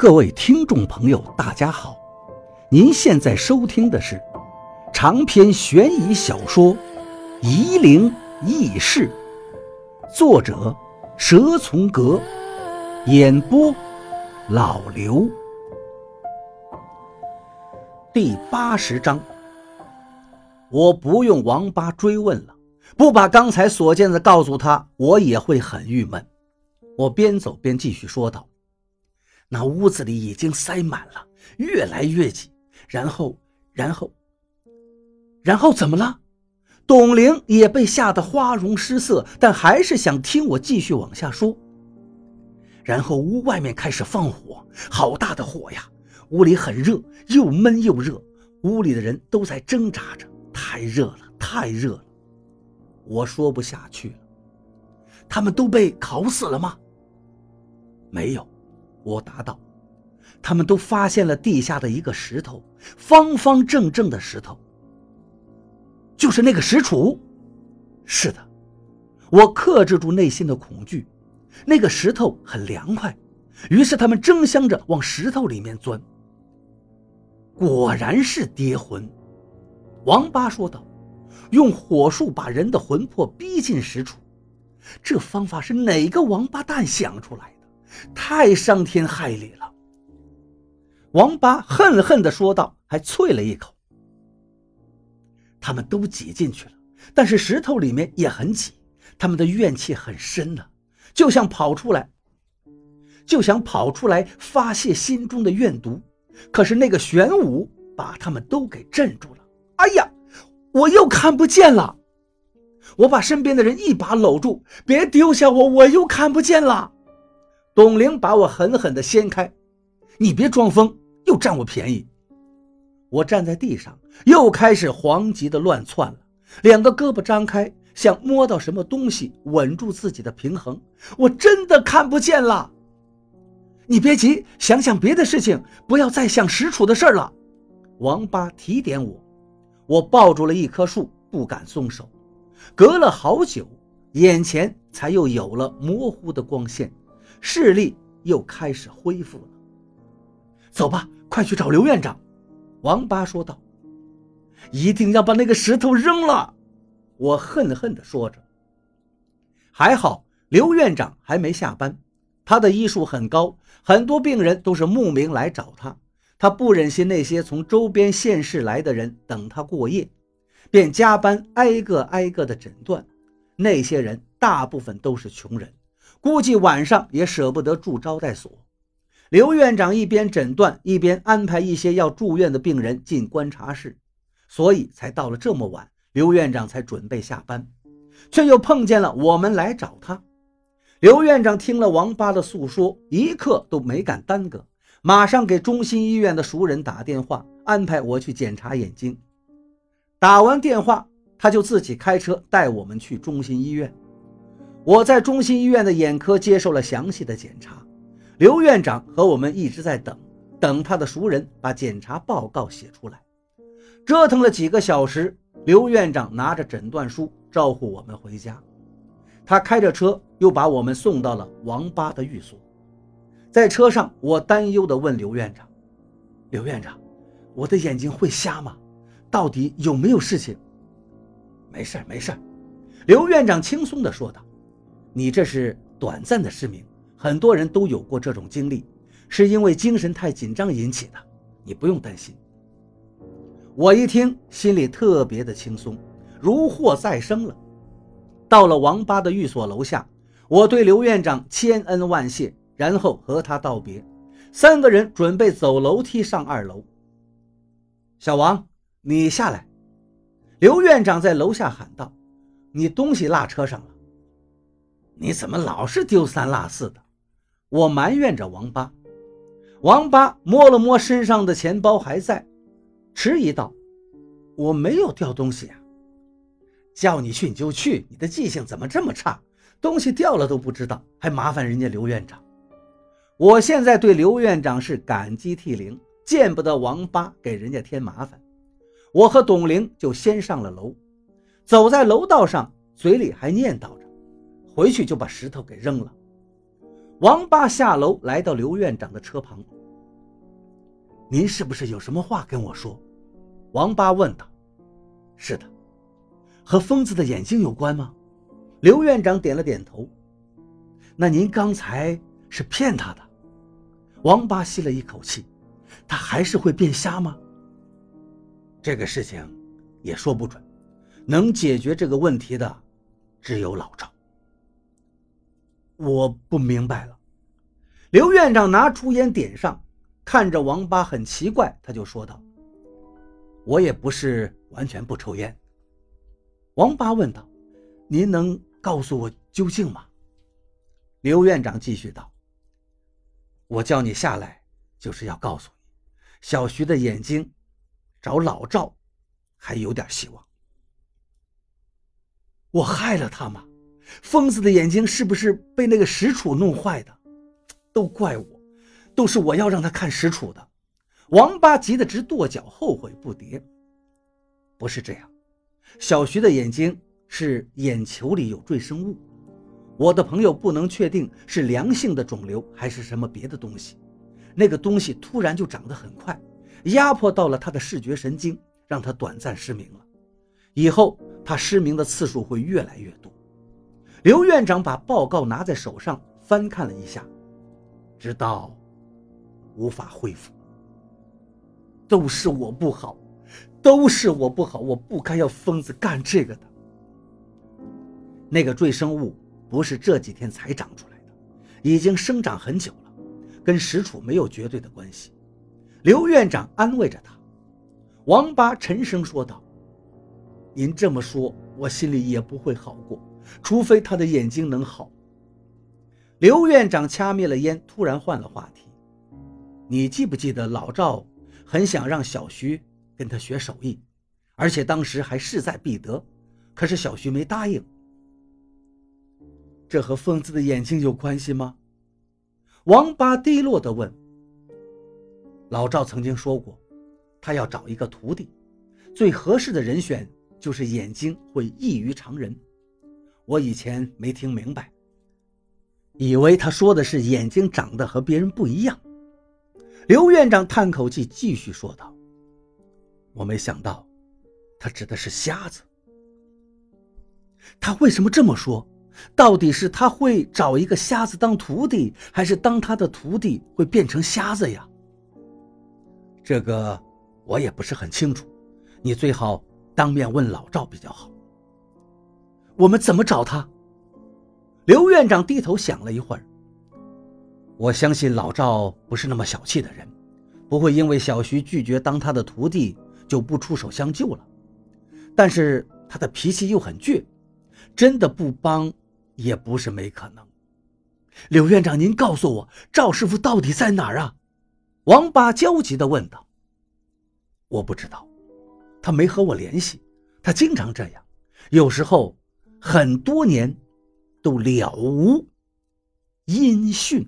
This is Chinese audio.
各位听众朋友，大家好！您现在收听的是长篇悬疑小说《夷陵轶事》，作者蛇从阁，演播老刘。第八十章，我不用王八追问了，不把刚才所见的告诉他，我也会很郁闷。我边走边继续说道。那屋子里已经塞满了，越来越挤。然后，然后，然后怎么了？董玲也被吓得花容失色，但还是想听我继续往下说。然后屋外面开始放火，好大的火呀！屋里很热，又闷又热，屋里的人都在挣扎着，太热了，太热了。我说不下去了。他们都被烤死了吗？没有。我答道：“他们都发现了地下的一个石头，方方正正的石头，就是那个石杵。”是的，我克制住内心的恐惧。那个石头很凉快，于是他们争相着往石头里面钻。果然是跌魂，王八说道：“用火术把人的魂魄逼进石杵，这方法是哪个王八蛋想出来的？”太伤天害理了，王八恨恨地说道，还啐了一口。他们都挤进去了，但是石头里面也很挤，他们的怨气很深呢，就想跑出来，就想跑出来发泄心中的怨毒。可是那个玄武把他们都给镇住了。哎呀，我又看不见了！我把身边的人一把搂住，别丢下我，我又看不见了。董玲把我狠狠地掀开，你别装疯，又占我便宜。我站在地上，又开始惶急地乱窜了，两个胳膊张开，想摸到什么东西，稳住自己的平衡。我真的看不见了。你别急，想想别的事情，不要再想石楚的事了。王八提点我，我抱住了一棵树，不敢松手。隔了好久，眼前才又有了模糊的光线。视力又开始恢复了。走吧，快去找刘院长。”王八说道。“一定要把那个石头扔了！”我恨恨地说着。还好刘院长还没下班，他的医术很高，很多病人都是慕名来找他。他不忍心那些从周边县市来的人等他过夜，便加班挨个挨个的诊断。那些人大部分都是穷人。估计晚上也舍不得住招待所。刘院长一边诊断，一边安排一些要住院的病人进观察室，所以才到了这么晚，刘院长才准备下班，却又碰见了我们来找他。刘院长听了王八的诉说，一刻都没敢耽搁，马上给中心医院的熟人打电话，安排我去检查眼睛。打完电话，他就自己开车带我们去中心医院。我在中心医院的眼科接受了详细的检查，刘院长和我们一直在等，等他的熟人把检查报告写出来。折腾了几个小时，刘院长拿着诊断书招呼我们回家。他开着车又把我们送到了王八的寓所。在车上，我担忧地问刘院长：“刘院长，我的眼睛会瞎吗？到底有没有事情？”“没事没事。”刘院长轻松地说道。你这是短暂的失明，很多人都有过这种经历，是因为精神太紧张引起的。你不用担心。我一听，心里特别的轻松，如获再生了。到了王八的寓所楼下，我对刘院长千恩万谢，然后和他道别。三个人准备走楼梯上二楼。小王，你下来。刘院长在楼下喊道：“你东西落车上了。”你怎么老是丢三落四的？我埋怨着王八。王八摸了摸身上的钱包，还在，迟疑道：“我没有掉东西啊。”叫你去你就去，你的记性怎么这么差？东西掉了都不知道，还麻烦人家刘院长。我现在对刘院长是感激涕零，见不得王八给人家添麻烦。我和董玲就先上了楼，走在楼道上，嘴里还念叨着。回去就把石头给扔了。王八下楼来到刘院长的车旁，您是不是有什么话跟我说？”王八问道。“是的，和疯子的眼睛有关吗？”刘院长点了点头。“那您刚才是骗他的？”王八吸了一口气，“他还是会变瞎吗？”这个事情也说不准，能解决这个问题的只有老赵。我不明白了。刘院长拿出烟点上，看着王八很奇怪，他就说道：“我也不是完全不抽烟。”王八问道：“您能告诉我究竟吗？”刘院长继续道：“我叫你下来，就是要告诉你，小徐的眼睛。”找老赵，还有点希望。我害了他吗？疯子的眼睛是不是被那个石楚弄坏的？都怪我，都是我要让他看石楚的。王八急得直跺脚，后悔不迭。不是这样，小徐的眼睛是眼球里有赘生物。我的朋友不能确定是良性的肿瘤还是什么别的东西。那个东西突然就长得很快。压迫到了他的视觉神经，让他短暂失明了。以后他失明的次数会越来越多。刘院长把报告拿在手上翻看了一下，直到无法恢复。都是我不好，都是我不好，我不该要疯子干这个的。那个赘生物不是这几天才长出来的，已经生长很久了，跟石楚没有绝对的关系。刘院长安慰着他，王八沉声说道：“您这么说，我心里也不会好过，除非他的眼睛能好。”刘院长掐灭了烟，突然换了话题：“你记不记得老赵很想让小徐跟他学手艺，而且当时还势在必得，可是小徐没答应。这和疯子的眼睛有关系吗？”王八低落地问。老赵曾经说过，他要找一个徒弟，最合适的人选就是眼睛会异于常人。我以前没听明白，以为他说的是眼睛长得和别人不一样。刘院长叹口气，继续说道：“我没想到，他指的是瞎子。他为什么这么说？到底是他会找一个瞎子当徒弟，还是当他的徒弟会变成瞎子呀？”这个我也不是很清楚，你最好当面问老赵比较好。我们怎么找他？刘院长低头想了一会儿。我相信老赵不是那么小气的人，不会因为小徐拒绝当他的徒弟就不出手相救了。但是他的脾气又很倔，真的不帮也不是没可能。刘院长，您告诉我，赵师傅到底在哪儿啊？王八焦急地问道：“我不知道，他没和我联系。他经常这样，有时候很多年都了无音讯。”